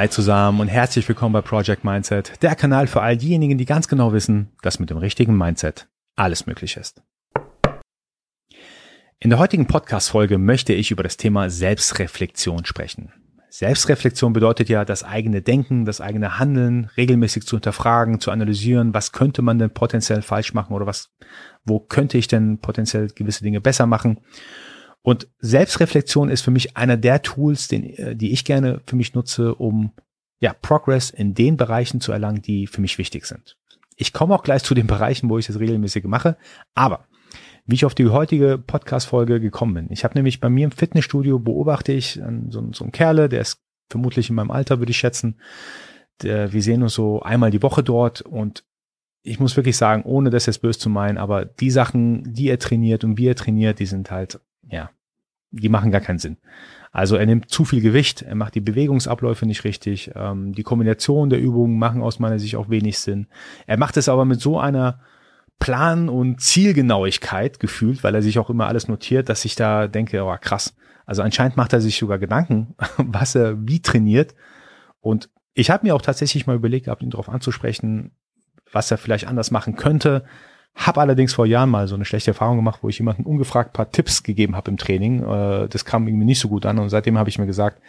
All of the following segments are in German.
Hi zusammen und herzlich willkommen bei Project Mindset, der Kanal für all diejenigen, die ganz genau wissen, dass mit dem richtigen Mindset alles möglich ist. In der heutigen Podcast-Folge möchte ich über das Thema Selbstreflexion sprechen. Selbstreflexion bedeutet ja, das eigene Denken, das eigene Handeln regelmäßig zu hinterfragen, zu analysieren, was könnte man denn potenziell falsch machen oder was, wo könnte ich denn potenziell gewisse Dinge besser machen. Und Selbstreflexion ist für mich einer der Tools, den, äh, die ich gerne für mich nutze, um ja, Progress in den Bereichen zu erlangen, die für mich wichtig sind. Ich komme auch gleich zu den Bereichen, wo ich das regelmäßig mache, aber wie ich auf die heutige Podcast-Folge gekommen bin. Ich habe nämlich bei mir im Fitnessstudio beobachte ich so, so einen Kerle, der ist vermutlich in meinem Alter, würde ich schätzen. Der, wir sehen uns so einmal die Woche dort und ich muss wirklich sagen, ohne das jetzt böse zu meinen, aber die Sachen, die er trainiert und wie er trainiert, die sind halt die machen gar keinen Sinn. Also er nimmt zu viel Gewicht, er macht die Bewegungsabläufe nicht richtig, ähm, die Kombination der Übungen machen aus meiner Sicht auch wenig Sinn. Er macht es aber mit so einer Plan- und Zielgenauigkeit gefühlt, weil er sich auch immer alles notiert, dass ich da denke, oh krass. Also anscheinend macht er sich sogar Gedanken, was er wie trainiert. Und ich habe mir auch tatsächlich mal überlegt, gehabt, ihn darauf anzusprechen, was er vielleicht anders machen könnte. Hab allerdings vor Jahren mal so eine schlechte Erfahrung gemacht, wo ich jemandem ungefragt paar Tipps gegeben habe im Training. Äh, das kam irgendwie nicht so gut an und seitdem habe ich mir gesagt,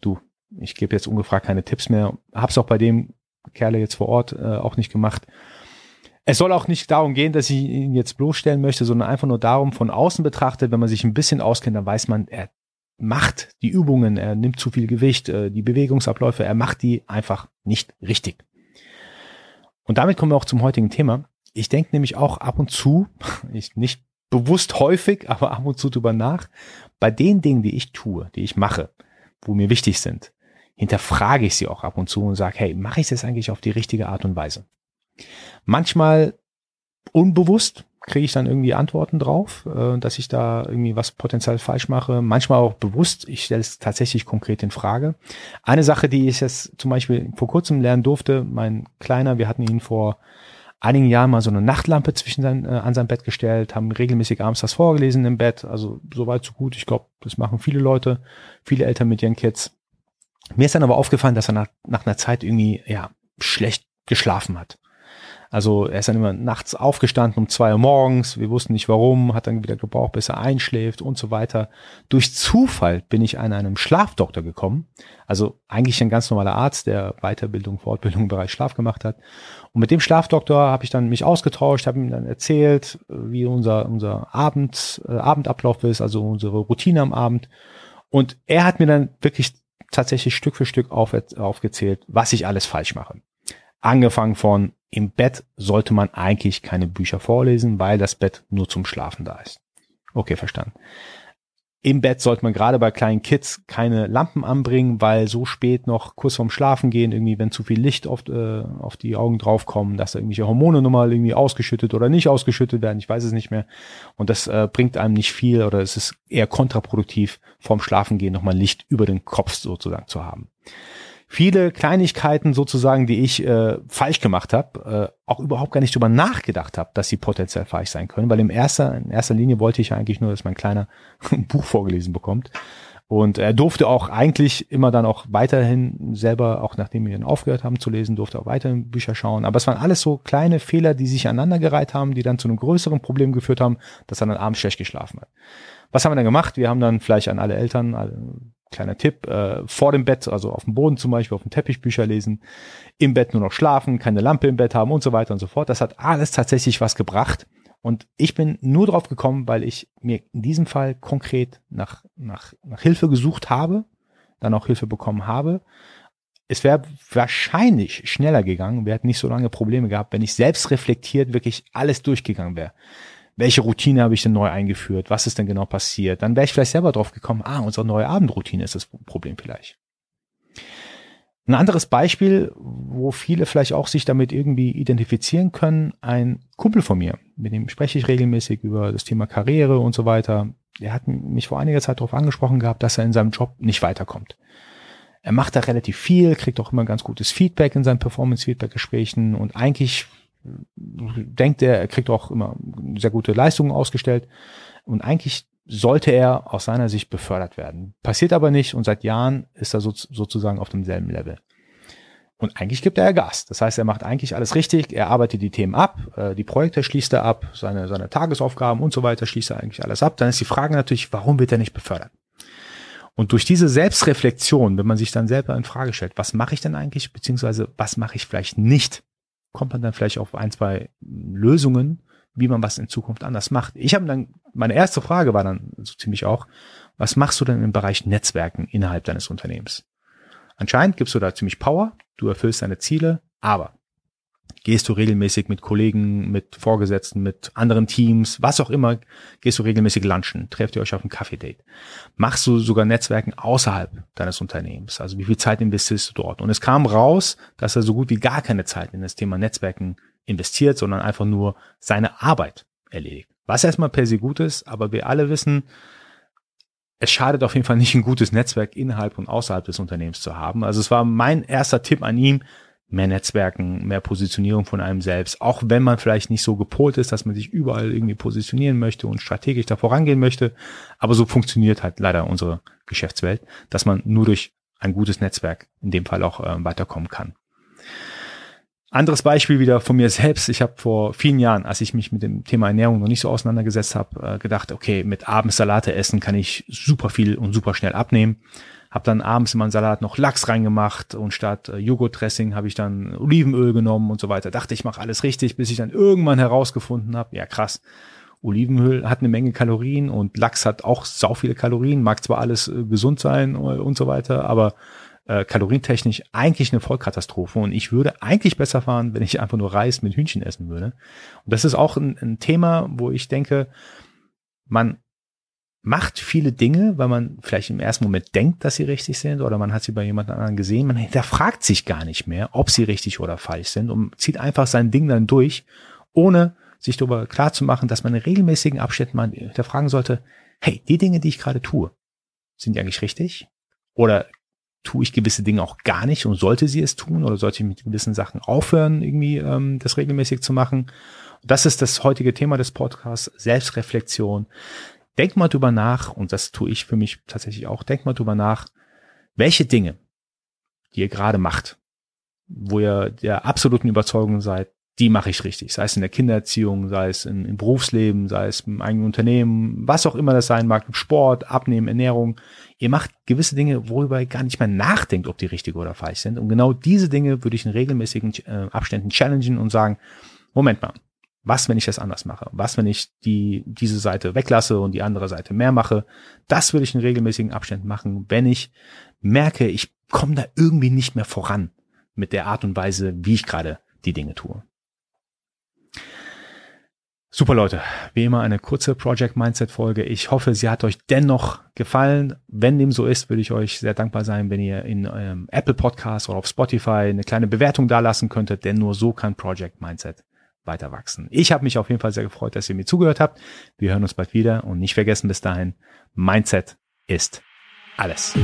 du, ich gebe jetzt ungefragt keine Tipps mehr. Hab's auch bei dem Kerle jetzt vor Ort äh, auch nicht gemacht. Es soll auch nicht darum gehen, dass ich ihn jetzt bloßstellen möchte, sondern einfach nur darum, von außen betrachtet, wenn man sich ein bisschen auskennt, dann weiß man, er macht die Übungen, er nimmt zu viel Gewicht, äh, die Bewegungsabläufe, er macht die einfach nicht richtig. Und damit kommen wir auch zum heutigen Thema. Ich denke nämlich auch ab und zu, ich nicht bewusst häufig, aber ab und zu drüber nach, bei den Dingen, die ich tue, die ich mache, wo mir wichtig sind, hinterfrage ich sie auch ab und zu und sage, hey, mache ich das eigentlich auf die richtige Art und Weise? Manchmal unbewusst kriege ich dann irgendwie Antworten drauf, äh, dass ich da irgendwie was potenziell falsch mache. Manchmal auch bewusst. Ich stelle es tatsächlich konkret in Frage. Eine Sache, die ich jetzt zum Beispiel vor kurzem lernen durfte, mein Kleiner, wir hatten ihn vor einigen Jahren mal so eine Nachtlampe zwischen sein, äh, an sein Bett gestellt, haben regelmäßig abends das vorgelesen im Bett. Also so weit, so gut. Ich glaube, das machen viele Leute, viele Eltern mit ihren Kids. Mir ist dann aber aufgefallen, dass er nach, nach einer Zeit irgendwie ja schlecht geschlafen hat. Also er ist dann immer nachts aufgestanden um zwei Uhr morgens. Wir wussten nicht warum, hat dann wieder gebraucht, bis er einschläft und so weiter. Durch Zufall bin ich an einem Schlafdoktor gekommen. Also eigentlich ein ganz normaler Arzt, der Weiterbildung, Fortbildung im Bereich Schlaf gemacht hat. Und mit dem Schlafdoktor habe ich dann mich ausgetauscht, habe ihm dann erzählt, wie unser, unser Abend, äh, Abendablauf ist, also unsere Routine am Abend. Und er hat mir dann wirklich tatsächlich Stück für Stück auf, aufgezählt, was ich alles falsch mache. Angefangen von im Bett sollte man eigentlich keine Bücher vorlesen, weil das Bett nur zum Schlafen da ist. Okay, verstanden. Im Bett sollte man gerade bei kleinen Kids keine Lampen anbringen, weil so spät noch kurz vorm Schlafen gehen, irgendwie, wenn zu viel Licht auf, äh, auf die Augen draufkommen, dass da irgendwelche Hormone nochmal irgendwie ausgeschüttet oder nicht ausgeschüttet werden, ich weiß es nicht mehr. Und das äh, bringt einem nicht viel oder es ist eher kontraproduktiv, vorm Schlafen gehen nochmal Licht über den Kopf sozusagen zu haben viele Kleinigkeiten sozusagen, die ich äh, falsch gemacht habe, äh, auch überhaupt gar nicht drüber nachgedacht habe, dass sie potenziell falsch sein können, weil im erster, in erster Linie wollte ich eigentlich nur, dass mein Kleiner ein Buch vorgelesen bekommt. Und er durfte auch eigentlich immer dann auch weiterhin selber, auch nachdem wir ihn aufgehört haben zu lesen, durfte auch weiterhin Bücher schauen. Aber es waren alles so kleine Fehler, die sich aneinandergereiht haben, die dann zu einem größeren Problem geführt haben, dass er dann abends schlecht geschlafen hat. Was haben wir dann gemacht? Wir haben dann vielleicht an alle Eltern, kleiner Tipp, äh, vor dem Bett, also auf dem Boden zum Beispiel, auf dem Teppich Bücher lesen, im Bett nur noch schlafen, keine Lampe im Bett haben und so weiter und so fort. Das hat alles tatsächlich was gebracht. Und ich bin nur drauf gekommen, weil ich mir in diesem Fall konkret nach, nach, nach Hilfe gesucht habe, dann auch Hilfe bekommen habe. Es wäre wahrscheinlich schneller gegangen, wir hätten nicht so lange Probleme gehabt, wenn ich selbst reflektiert wirklich alles durchgegangen wäre welche Routine habe ich denn neu eingeführt, was ist denn genau passiert, dann wäre ich vielleicht selber drauf gekommen, ah, unsere neue Abendroutine ist das Problem vielleicht. Ein anderes Beispiel, wo viele vielleicht auch sich damit irgendwie identifizieren können, ein Kumpel von mir, mit dem spreche ich regelmäßig über das Thema Karriere und so weiter. Der hat mich vor einiger Zeit darauf angesprochen gehabt, dass er in seinem Job nicht weiterkommt. Er macht da relativ viel, kriegt auch immer ganz gutes Feedback in seinen Performance-Feedback-Gesprächen und eigentlich denkt er, er kriegt auch immer sehr gute Leistungen ausgestellt. Und eigentlich sollte er aus seiner Sicht befördert werden. Passiert aber nicht und seit Jahren ist er so, sozusagen auf demselben Level. Und eigentlich gibt er ja Gas. Das heißt, er macht eigentlich alles richtig. Er arbeitet die Themen ab, äh, die Projekte schließt er ab, seine, seine Tagesaufgaben und so weiter schließt er eigentlich alles ab. Dann ist die Frage natürlich, warum wird er nicht befördert? Und durch diese Selbstreflexion, wenn man sich dann selber in Frage stellt, was mache ich denn eigentlich, beziehungsweise was mache ich vielleicht nicht, kommt man dann vielleicht auf ein, zwei Lösungen, wie man was in Zukunft anders macht. Ich habe dann, meine erste Frage war dann so ziemlich auch, was machst du denn im Bereich Netzwerken innerhalb deines Unternehmens? Anscheinend gibst du da ziemlich Power, du erfüllst deine Ziele, aber gehst du regelmäßig mit Kollegen, mit Vorgesetzten, mit anderen Teams, was auch immer, gehst du regelmäßig lunchen, trefft ihr euch auf ein Kaffee-Date. Machst du sogar Netzwerken außerhalb deines Unternehmens? Also wie viel Zeit investierst du dort? Und es kam raus, dass er so gut wie gar keine Zeit in das Thema Netzwerken investiert, sondern einfach nur seine Arbeit erledigt. Was erstmal per se gut ist, aber wir alle wissen, es schadet auf jeden Fall nicht, ein gutes Netzwerk innerhalb und außerhalb des Unternehmens zu haben. Also es war mein erster Tipp an ihm, mehr Netzwerken, mehr Positionierung von einem selbst, auch wenn man vielleicht nicht so gepolt ist, dass man sich überall irgendwie positionieren möchte und strategisch da vorangehen möchte. Aber so funktioniert halt leider unsere Geschäftswelt, dass man nur durch ein gutes Netzwerk in dem Fall auch äh, weiterkommen kann. Anderes Beispiel wieder von mir selbst. Ich habe vor vielen Jahren, als ich mich mit dem Thema Ernährung noch nicht so auseinandergesetzt habe, äh, gedacht, okay, mit abends Salate essen kann ich super viel und super schnell abnehmen. Hab dann abends in meinen Salat noch Lachs reingemacht und statt äh, Joghurtdressing habe ich dann Olivenöl genommen und so weiter. Dachte, ich mache alles richtig, bis ich dann irgendwann herausgefunden habe, ja krass, Olivenöl hat eine Menge Kalorien und Lachs hat auch sau viele Kalorien, mag zwar alles äh, gesund sein und so weiter, aber äh, kalorientechnisch eigentlich eine Vollkatastrophe und ich würde eigentlich besser fahren, wenn ich einfach nur Reis mit Hühnchen essen würde. Und das ist auch ein, ein Thema, wo ich denke, man macht viele Dinge, weil man vielleicht im ersten Moment denkt, dass sie richtig sind oder man hat sie bei jemand anderen gesehen. Man hinterfragt sich gar nicht mehr, ob sie richtig oder falsch sind und zieht einfach sein Ding dann durch, ohne sich darüber klar zu machen, dass man in regelmäßigen Abständen mal hinterfragen sollte, hey, die Dinge, die ich gerade tue, sind die eigentlich richtig? Oder tue ich gewisse Dinge auch gar nicht und sollte sie es tun oder sollte ich mit gewissen Sachen aufhören, irgendwie ähm, das regelmäßig zu machen? Das ist das heutige Thema des Podcasts, Selbstreflexion. Denk mal drüber nach, und das tue ich für mich tatsächlich auch, denk mal drüber nach, welche Dinge, die ihr gerade macht, wo ihr der absoluten Überzeugung seid, die mache ich richtig. Sei es in der Kindererziehung, sei es im, im, Berufsleben, sei es im eigenen Unternehmen, was auch immer das sein mag, im Sport, Abnehmen, Ernährung. Ihr macht gewisse Dinge, worüber ihr gar nicht mehr nachdenkt, ob die richtig oder falsch sind. Und genau diese Dinge würde ich in regelmäßigen äh, Abständen challengen und sagen, Moment mal, was, wenn ich das anders mache? Was, wenn ich die, diese Seite weglasse und die andere Seite mehr mache? Das würde ich in regelmäßigen Abständen machen, wenn ich merke, ich komme da irgendwie nicht mehr voran mit der Art und Weise, wie ich gerade die Dinge tue. Super Leute, wie immer eine kurze Project Mindset Folge. Ich hoffe, sie hat euch dennoch gefallen. Wenn dem so ist, würde ich euch sehr dankbar sein, wenn ihr in ähm, Apple Podcast oder auf Spotify eine kleine Bewertung dalassen könntet, denn nur so kann Project Mindset weiter wachsen. Ich habe mich auf jeden Fall sehr gefreut, dass ihr mir zugehört habt. Wir hören uns bald wieder und nicht vergessen bis dahin, Mindset ist alles.